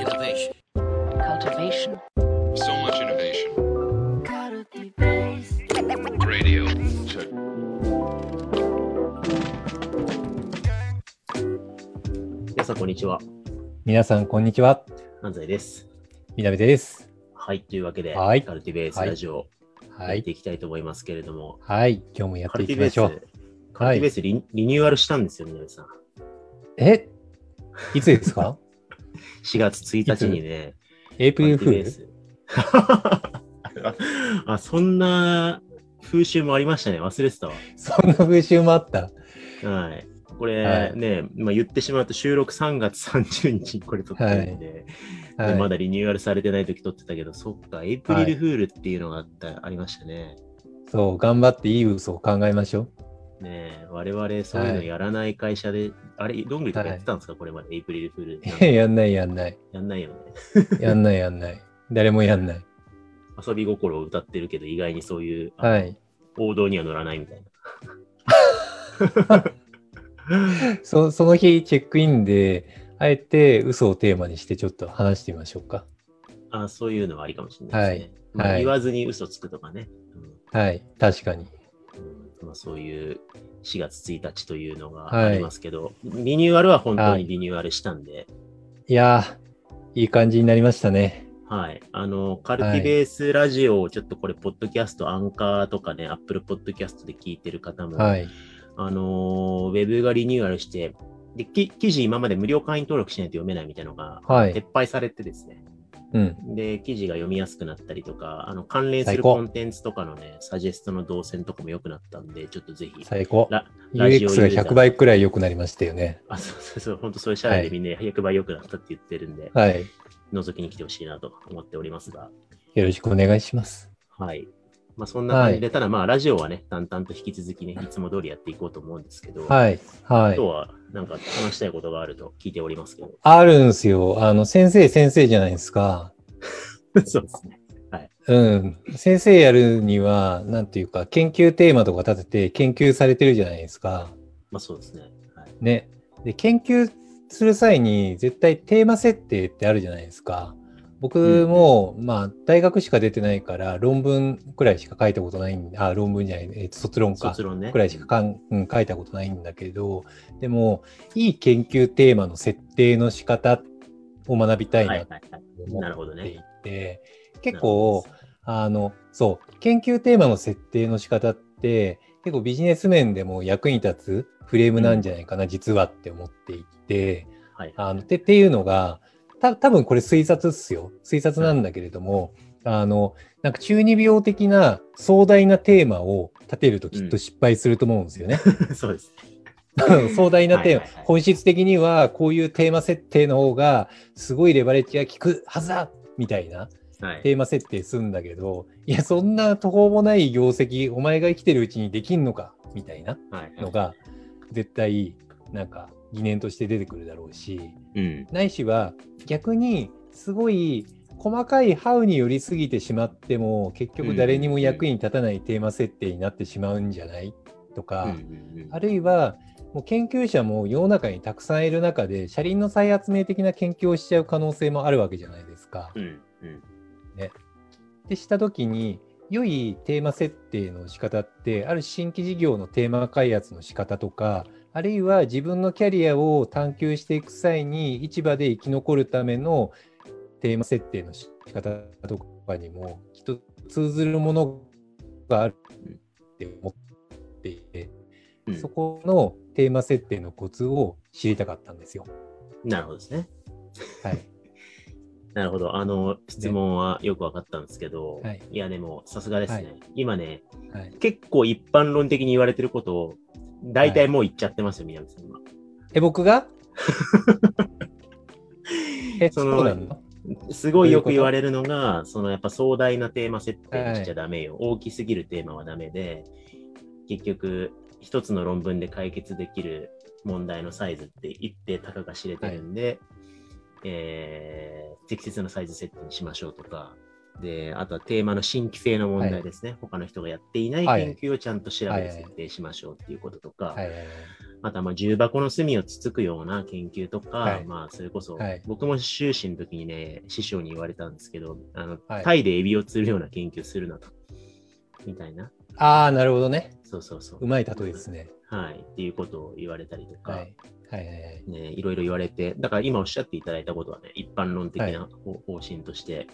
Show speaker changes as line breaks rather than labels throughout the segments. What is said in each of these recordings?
Innovation.
cultivation,
So much innovation. Radio. Check.
皆さん、こんにちは。
皆さん、こんにちは。
安西です。
みなべです。
はい。というわけで、
はい
カルティベースラジオ、
はい
やって。いきたいと思いますけれども、
はい。今日もやってい
カルティベース、
きましょう。
カルティベースリ,、リニューアルしたんですよ、皆さん。
え？いつですか？
4月1日にね、
エイプリルフール
あ、そんな風習もありましたね。忘れてたわ。
そんな風習もあった？
はい。これ
はい
ね、まあ、言ってしまうと収録3月30日にこれ撮ってるんで、
はい。
でまだリニューアルされてない時撮ってたけど、そっか、エイプリルフールっていうのがあった、ありましたね。
そう、頑張っていい嘘を考えましょう。
ねえ、我々そういうのやらない会社で、あれ、どんぐりとかやってたんですか、これまで、エイプリルフール。
やんないやんない。
やんないよね。
やんないやんない。誰もやんない。
遊び心を歌ってるけど、意外にそういう、
はい。
王道には乗らないみたい
そその日、チェックインで、あえて嘘をテーマにしてちょっと話してみましょうか。
な。あそういうのはありかもしれないですね。まあ
はい
言わずに嘘つくとかね。うん
はい。確かに。
うんまあ、そういう4月1日というのが
はい
ありますけど、リニューアルは本当にリニューアルしたんで、
いやー、いい感じになりましたね。
はい。あの、カルティベースラジオをちょっとこれ、ポッドキャスト、アンカーとかね、アップルポッドキャストで聞いてる方も、
はい。
あのーウェブがリニューアルして、で、き記事今まで無料会員登録しないと読めないみたいなのが、
はい
撤廃されてですね。
うん。
で、記事が読みやすくなったりとか、あの、関連するコンテンツとかのね、サジェストの動線とかも良くなったんで、ちょっとぜひ、
最高。UX が
ユーザー
100倍くらい良くなりましたよね。
あ、そうそうそう、本当そういう社内でみんな100倍良くなったって言ってるんで、
はい。
覗きに来てほしいなと思っておりますが、
よろしくお願いします。
はい。まあそんな感じで、ただまあラジオはね、淡々と引き続きね、いつも通りやっていこうと思うんですけど、
はい。はい
今日。はなんか話したいことがあると聞いておりますけど。
あるんですよ。あの、先生、先生じゃないですか。
そうですね。
うん。先生やるには、なんていうか、研究テーマとか立てて研究されてるじゃないですか。
まあそうですね。はい。
ね。で、研究する際に絶対テーマ設定ってあるじゃないですか。僕も、まあ、大学しか出てないから、論文くらいしか書いたことないんあ、論文じゃない、えっと、卒論か。
ね。
くらいしかかん、うん、書いたことないんだけど、でも、いい研究テーマの設定の仕方を学びたい
はい
なと。思
なるほど
ってい
ね。
て、結構、あの、そう、研究テーマの設定の仕方って、結構ビジネス面でも役に立つフレームなんじゃないかな、実はって思っていて、
はい。
あの、てっていうのが、た多分これ推察っすよ。推察なんだけれども、あの、なんか中二病的な壮大なテーマを立てるときっと失敗すると思うんですよね。
そうです。
壮大なテーマ、
はいはいはい
本質的にはこういうテーマ設定の方がすごいレバレッジが効くはずだみたいな
はい。
テーマ設定するんだけど、いや、そんな途方もない業績、お前が生きてるうちにできんのかみたいな
はい。
のが、絶対、なんか疑念として出てくるだろうし、
うん。
ないしは逆にすごい細かいハウに寄りすぎてしまっても結局誰にも役に立たないテーマ設定になってしまうんじゃないとか、あるいはもう研究者も世の中にたくさんいる中で車輪の再発明的な研究をしちゃう可能性もあるわけじゃないですか。
うんうん。
でした時に良いテーマ設定の仕方ってある新規事業のテーマ開発の仕方とかあるいは自分のキャリアを探求していく際に市場で生き残るためのテーマ設定の仕方とかにもきっと通ずるものがあるって思っていて、
うん
そこのテーマ設定のコツを知りたかったんですよ。
なるほどですね。
はい。
なるほど。あの、質問はよくわかったんですけど、
はい
いや、でも、さすがですね。
はい
今ね、
はい、
結構一般論的に言われてることを、大体もう言っちゃってますよ、南さんは。
え、僕が？え、
そ
そ
の？すごいよく言われるのが、そのやっぱ壮大なテーマ設定にしちゃ
は
ダメよ。大きすぎるテーマはダメで、結局、一つの論文で解決できる問題のサイズって一定たかが知れてるんで、えー適切なサイズ設定にしましょうとか、で、あとはテーマの新規性の問題ですね。他の人がやっていない
はい
研究をちゃんと調べ
はい
て設定しましょうっていうこととか、
はいはいはい。
あとはまあ重箱の隅をつつくような研究とか、
はい
まあそれこそ、
はい
僕も修士の時にね、師匠に言われたんですけど、あの、
はい
タイでエビを釣るような研究するなと。みたいな。
ああ、なるほどね。
そうそうそう。
うまい例えですね。
はい。っていうことを言われたりとか、
はい。はいはいはい。
ね、いろいろ言われて、だから今おっしゃっていただいたことはね、一般論的
はい
な方方針として、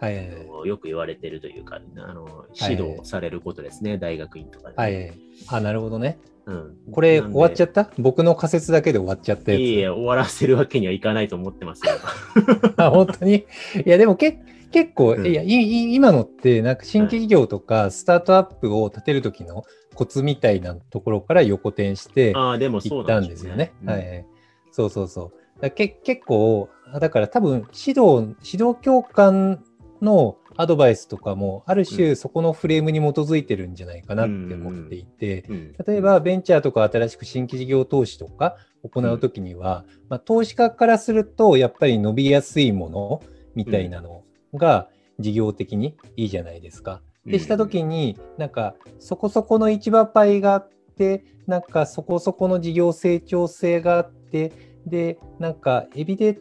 はいはいはい。
よく言われてるというか、あの指導されることですね、大学院とかで、
はいはいはい。あ、なるほどね。
うん、
これ終わっちゃった？僕の仮説だけで終わっちゃったやつ。
いえいえ、終わらせるわけにはいかないと思ってますよ。
あ、本当に？いや、でもけ結構、
うん
いやいい、今のって、なんか新規事業とか、スタートアップを立てる時のコツみたいなところから横転して
ああ、でもそう
いった
なんで
すすよね。。はい。そうそうそう。だけ結構、だから多分、指導、指導教官のアドバイスとかも、ある
う
種そこのフレームに基づいてるんじゃないかなって思っていて、
うん。
例えば、ベンチャーとか新しく新規事業投資とか行うときには、まあ、投資家からすると、やっぱり伸びやすいものみたいなのが事業的にいいじゃないですか。でしたときに、なんかそこそこの市場パイがあって、なんかそこそこの事業成長性があって、で、なんかエビで、た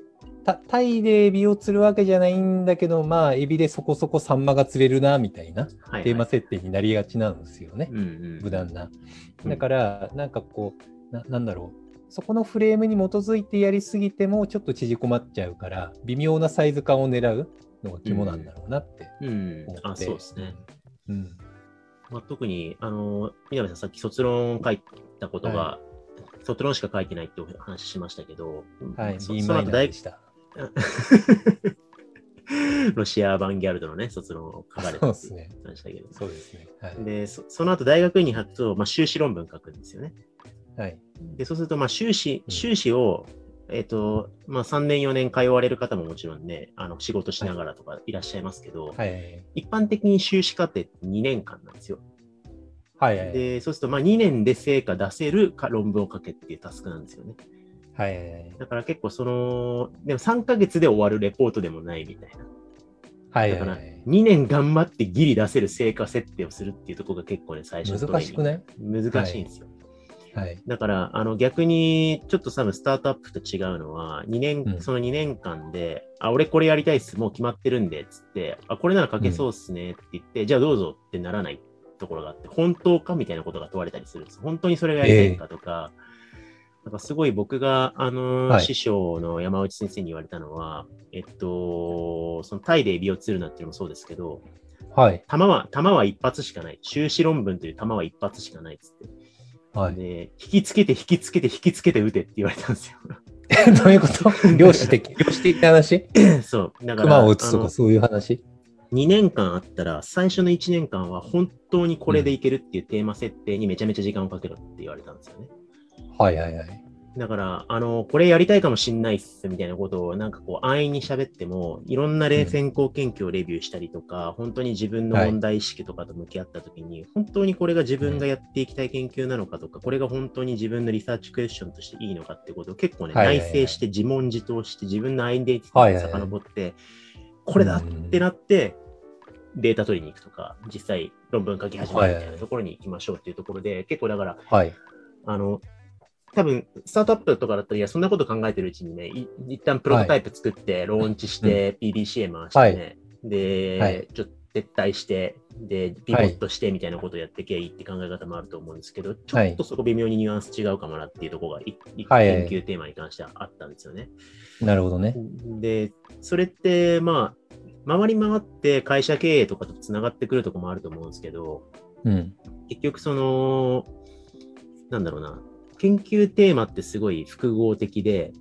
タイでエビを釣るわけじゃないんだけど、まあ、エビでそこそこサンマが釣れるな、みたいな
はいはい
テーマ設定になりがちなんですよね。
うんうん
無難な。
うん
だから、なんかこうな、なんだろう、そこのフレームに基づいてやりすぎても、ちょっと縮こまっちゃうから、微妙なサイズ感を狙うのが肝なんだろうなって
うん
思って。
あ、そうですね。
うん。
まあ、特に、あの、南さんさっき卒論書いたことが、
は
卒論しか書いてないってお話ししましたけど、
はい、
そその後大。ロシアアバンギャルドのね、卒論を書かれたってましたけど。
そうですね。はい。
で、そその後大学院に入ると、まあ、修士論文書くんですよね。
はい。
で、そうすると、まあ、修士、
うん
修士を、えっ、と、まあ、3年、4年通われる方ももちろんね、あの、仕事しながらとかいらっしゃいますけど、
はい。
一般的に修士課程って2年間なんですよ。
はい。はい。
で、そうすると、まあ、2年で成果出せるか論文を書けっていうタスクなんですよね。
はい。はい。
だから結構その、でも3ヶ月で終わるレポートでもないみたいな。
はい。
だから
はい。
2年頑張ってギリ出せる成果設定をするっていうところが結構ね、最初
難しくない？
難しいんですよ。
はい。
だから、あの逆に、ちょっと多分スタートアップと違うのは、2年、
うん
その2年間で、あ、俺これやりたいっす、もう決まってるんで、つって、あ、これなら書けそうっすねって言って、じゃあどうぞってならないところがあって、本当かみたいなことが問われたりするんです。本当にそれがやりたいのかとか、なんかすごい僕が、あのー
はい
師匠の山内先生に言われたのは、えっと、そのタイでエビを釣るなっていうのもそうですけど、
はい。
弾は、弾は一発しかない。修士論文という弾は一発しかないっつって。
はい。
で、引きつけて、引きつけて、引きつけて撃てって言われたんですよ。
どういうこと？量子的、量子的な話？
そう。だから、
熊を撃つとかそういう話
？2年間あったら、最初の1年間は本当にこれでいけるっていうテーマ設定にめちゃめちゃ時間をかけろって言われたんですよね。
はいはいはい。
だから、あの、これやりたいかもしんないっすみたいなことをなんかこう安易に喋っても、いろんな例先行研究をレビューしたりとか、本当に自分の問題意識とかと向き合ったときに、本当にこれが自分がやっていきたい研究なのかとか、これが本当に自分のリサーチクエスチョンとしていいのかってことを結構ね、
はいはいはい。
内省して自問自答して自分のアイデンティティに遡って、これだってなって、データ取りに行くとか、実際論文書き始めるみたいなところに行きましょうっていうところで、結構だから、
はい。
あの、多分、スタートアップとかだったら、いや、そんなこと考えてるうちにね、い一旦プロトタイプ作って、ローンチして、PDCA 回してね、で、
はい。
ちょっと撤退して、で、ピボットしてみたいなことをやってけいいって考え方もあると思うんですけど、ちょっとそこ微妙にニュアンス違うかもなっていうところが、
はい。
研究テーマに関してはあったんですよね。
なるほどね。
で、それって、まあ、回り回って会社経営とかとつながってくるところもあると思うんですけど、
うん。
結局その、なんだろうな、研究テーマってすごい複合的で、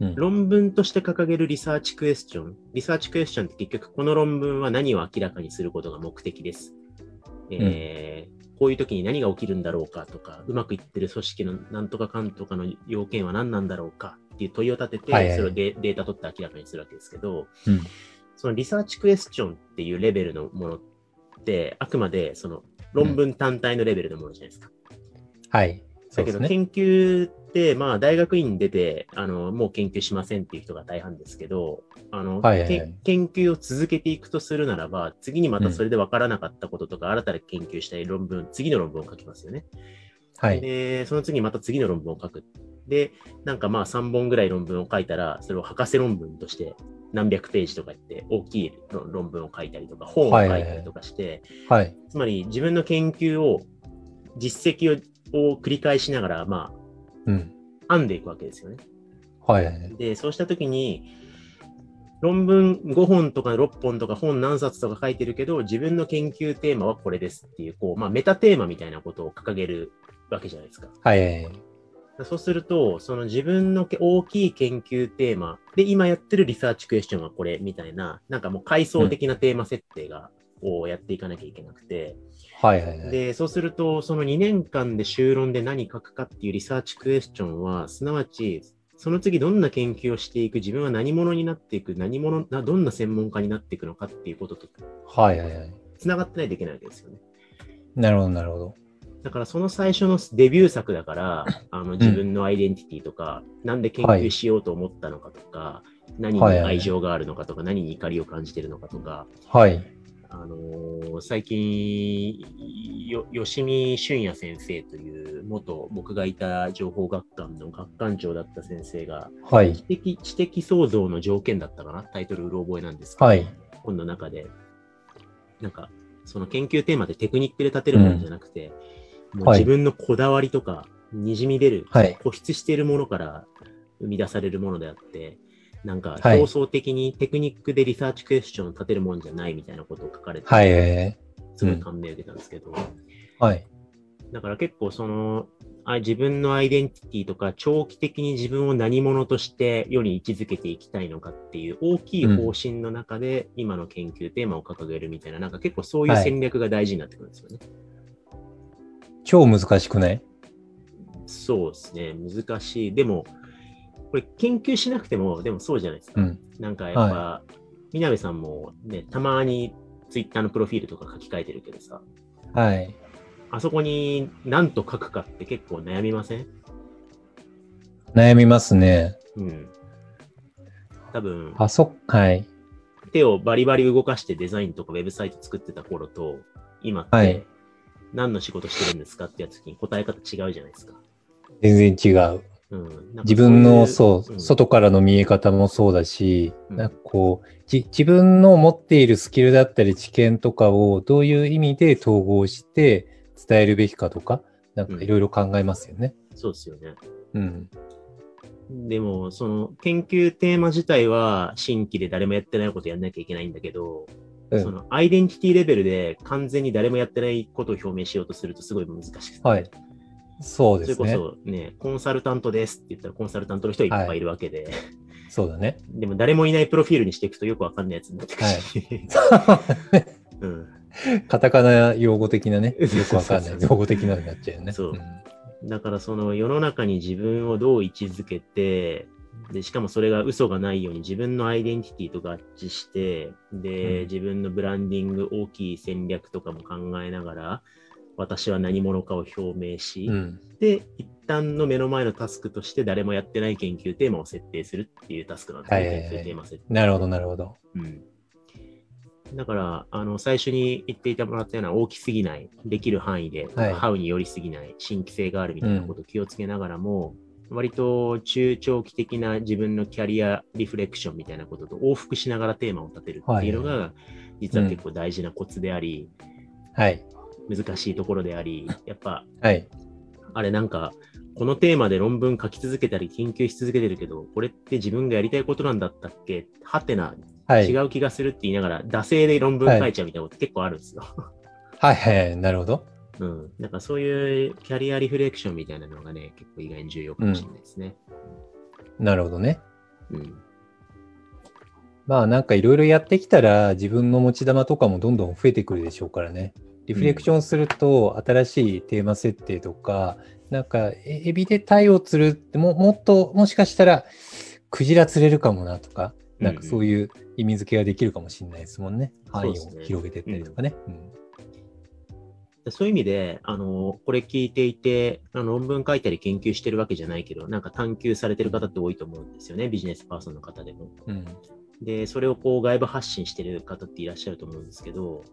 うん。
論文として掲げるリサーチクエスチョン。リサーチクエスチョンって結局この論文は何を明らかにすることが目的です。えーこういう時に何が起きるんだろうかとか、うまくいってる組織のなんとかかんとかの要件は何なんだろうかっていう問いを立てて、
はいはいはい
それをデデータ取って明らかにするわけですけど、
うん
そのリサーチクエスチョンっていうレベルのものって、あくまでその論文単体のレベルのものじゃないですか。
はい。
だけど研究って、まあ大学院出て、あの、もう研究しませんっていう人が大半ですけど、あの、
はいはいはい
け研究を続けていくとするならば、次にまたそれで分からなかったこととか、新たに研究したい論文、次の論文を書きますよね。
はい。
で、その次にまた次の論文を書く。で、なんかまあ3本ぐらい論文を書いたら、それを博士論文として何百ページとかやって、大きい論論文を書いたりとか、本を書いたりとかして、
はい。
つまり自分の研究を、実績をを繰り返しながら、ま
うん。
あ、編んでいくわけですよね。
はいはいはい。
で、そうしたときに、論文5本とか6本とか本何冊とか書いてるけど、自分の研究テーマはこれですっていう、こう、まあ、メタテーマみたいなことを掲げるわけじゃないですか。
はいはいはい。
そうすると、その自分のけ大きい研究テーマで、今やってるリサーチクエスチョンはこれみたいな、なんかもう階層的なテーマ設定が、をやっていかなきゃいけなくて、
はいはいはい。
で、そうすると、その2年間で修論で何書くかっていうリサーチクエスチョンは、すなわち、その次どんな研究をしていく、自分は何者になっていく、何者、などんな専門家になっていくのかっていうことと
はいはいはい。
繋がってないといけないわけですよね。
なるほどなるほど。
だからその最初のデビュー作だから、あの自分のアイデンティティとか、なんで研究しようと思ったのかとか、何に
はいはい
愛情があるのかとか、何に怒りを感じてるのかとか、
はい。
あのー最近、よ吉見俊也先生という元僕がいた情報学館の学館長だった先生が、
はい。
知。的知的創造の条件だったかな？タイトルうろ覚えなんですけど、
はい。
本の中で、なんか、その研究テーマでテクニックで立てるものじゃなくて、もう
はい。
自分のこだわりとか、にじみ出る、
はい。
固執しているものから生み出されるものであって、なんか
はい
表層的にテクニックでリサーチクエスチョンを立てるもんじゃないみたいなことを書かれて、
はいはいはい。
すごい感銘を受けたんですけど、
はい。
だから結構その、あ自分のアイデンティティとか、長期的に自分を何者として世に位置づけていきたいのかっていう大きい方針の中で、今の研究テーマを掲げるみたいな、なんか結構そういう戦略が大事になってくるんですよね。
超難しくない？
そうですね、難しい。でも、これ研究しなくても、でもそうじゃないですか。
うん。
なんかやっぱ、南さんもね、たまにツイッターのプロフィールとか書き換えてるけどさ、
はい。
あそこに何と書くかって結構悩みません？
悩みますね。
うん。多分、
あそ、はい。
手をバリバリ動かしてデザインとかウェブサイト作ってた頃と、今っ
はい
て何の仕事してるんですかってやつに答え方違うじゃないですか。
全然違う。
うん、
自分の、
そ
そう外からの見え方もそうだし、
うん。
なんかこう、じ自分の持っているスキルだったり知見とかをどういう意味で統合して伝えるべきかとか、なんかいろいろ考えますよね。
そうですよね。
うん。
でも、その研究テーマ自体は新規で誰もやってないことやんなきゃいけないんだけど、
うん。
そのアイデンティティレベルで完全に誰もやってないことを表明しようとするとすごい難しくて、
はいそう
それ
ですね。
こそね、コンサルタントですって言ったらコンサルタントの人いっぱいい。るわけで、
そうだね。
でも誰もいないプロフィールにしていくとよくわかんないやつになってくるし、うん、
カタカナ用語的なね、よくわかんない
そうそうそう
用語的なのになっちゃうよね。
そうん。だからその世の中に自分をどう位置づけて、で、しかもそれが嘘がないように自分のアイデンティティと合致して、で、
うん。
自分のブランディング、大きい戦略とかも考えながら、私は何者かを表明し、
うん。
で、一旦の目の前のタスクとして誰もやってない研究テーマを設定するっていうタスクなんですね、
はいはいはい
研究テーマ設定。
なるほど、なるほど。
うん。だから、あの、最初に言っていたもらったような大きすぎない、できる範囲で、
はい
ハウに寄りすぎない、新規性があるみたいなことを気をつけながらも、割と中長期的な自分のキャリアリフレクションみたいなことと往復しながらテーマを立てるっていうのが、実は結構大事なコツであり、
はい。
難しいところであり、やっぱ、
はい。
あれなんか、このテーマで論文書き続けたり研究し続けてるけど、これって自分がやりたいことなんだったっけ？はてな、
はい。
違う気がするって言いながら、惰性で論文書いちゃうみたいなこと結構あるんですよ。
はい、はい。なるほど。
うん。なんかそういうキャリアリフレクションみたいなのがね、結構意外に重要かもしれないですね。
なるほどね。
うん。
まあなんかいろいろやってきたら自分の持ち玉とかもどんどん増えてくるでしょうからね。リフレクションすると新しいテーマ設定とか、なんかえエビで鯛を釣るってももっともしかしたらクジラ釣れるかもなとか、なんかそういう意味付けができるかもしれないですもんね。範囲を広げていったりとかね。うん。
でそういう意味で、あの、これ聞いていて、あの論文書いたり研究してるわけじゃないけど、なんか探求されてる方って多いと思うんですよね、ビジネスパーソンの方でも。
うん。
で、それをこう外部発信してる方っていらっしゃると思うんですけど、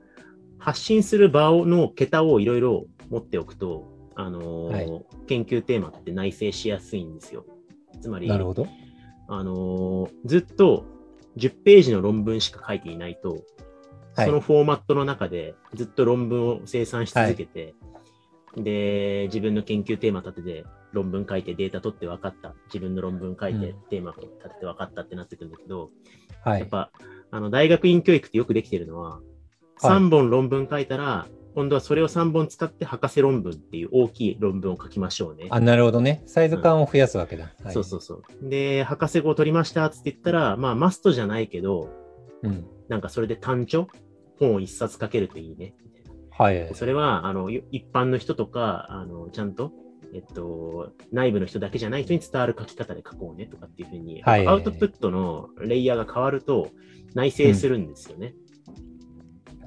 発信する場をの桁をいろいろ持っておくと、あのー
はい
研究テーマって内省しやすいんですよ。つまり、
なるほど。
あのーずっと10ページの論文しか書いていないと、
はい
そのフォーマットの中でずっと論文を生産し続けて、で、自分の研究テーマ立てて論文書いてデータ取って分かった。自分の論文書いて
うん
テーマ立てて分かったってなってくるんだけど、
はい。
やっぱ、あの、大学院教育ってよくできてるのは、3本論文書いたら、今度はそれを3本使って博士論文っていう大きい論文を書きましょうね。
あ、なるほどね。サイズ感を増やすわけだ。はい
そうそうそう。で、博士号取りましたって言ったら、まあ、マストじゃないけど、
うん。
なんかそれで単著本を一冊書けるといいね。
はい。
それは、あの、よ一般の人とか、あの、ちゃんと、えっと、内部の人だけじゃない人に伝わる書き方で書こうねとかっていうふうに、
はい
アウトプットのレイヤーが変わると内省するんですよね。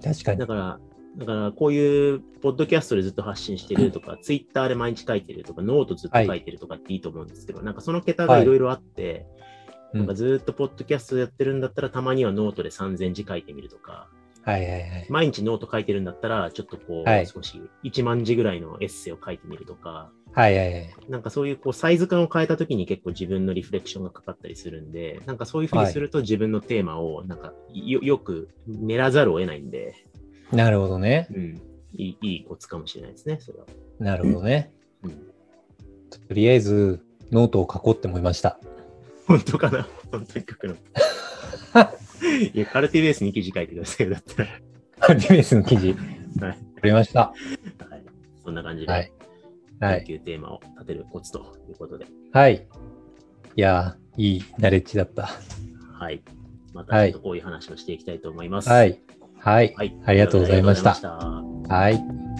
確かに。
だ。から、だからこういうポッドキャストでずっと発信してるとか、ツイッターで毎日書いてるとか、ノートずっと書いてるとかっていいと思うんですけど、なんかその桁がいろいろあって、
うん。
なんかずっとポッドキャストやってるんだったら、たまにはノートで3000字書いてみるとか、
はいはいはい。
毎日ノート書いてるんだったら、ちょっとこう、
はい
少し1万字ぐらいのエッセイを書いてみるとか、
はいはいはい。
なんかそういうこうサイズ感を変えたときに結構自分のリフレクションがかかったりするんで、なんかそういうふうにすると自分のテーマをなんかよよく練らざるを得ないんで、
なるほどね。
うん、いいいいコツかもしれないですね、それは。
なるほどね。
うん、
とりあえず、ノートを書こうって思いました。
本当かな？本当に書くの。いや、カルティベースに記事書いてくださいよ、だったら。
ディベースの記事、
はい。
取りました。
はい、そんな感じで、
はい。はい。
研究テーマを立てるコツということで、
はい。いやー、いいナレッジだった。
はい。またちょっとこういう話をしていきたいと思います。
はい。はい。
はい。
ありがとうございました
ありがとうございました
はい。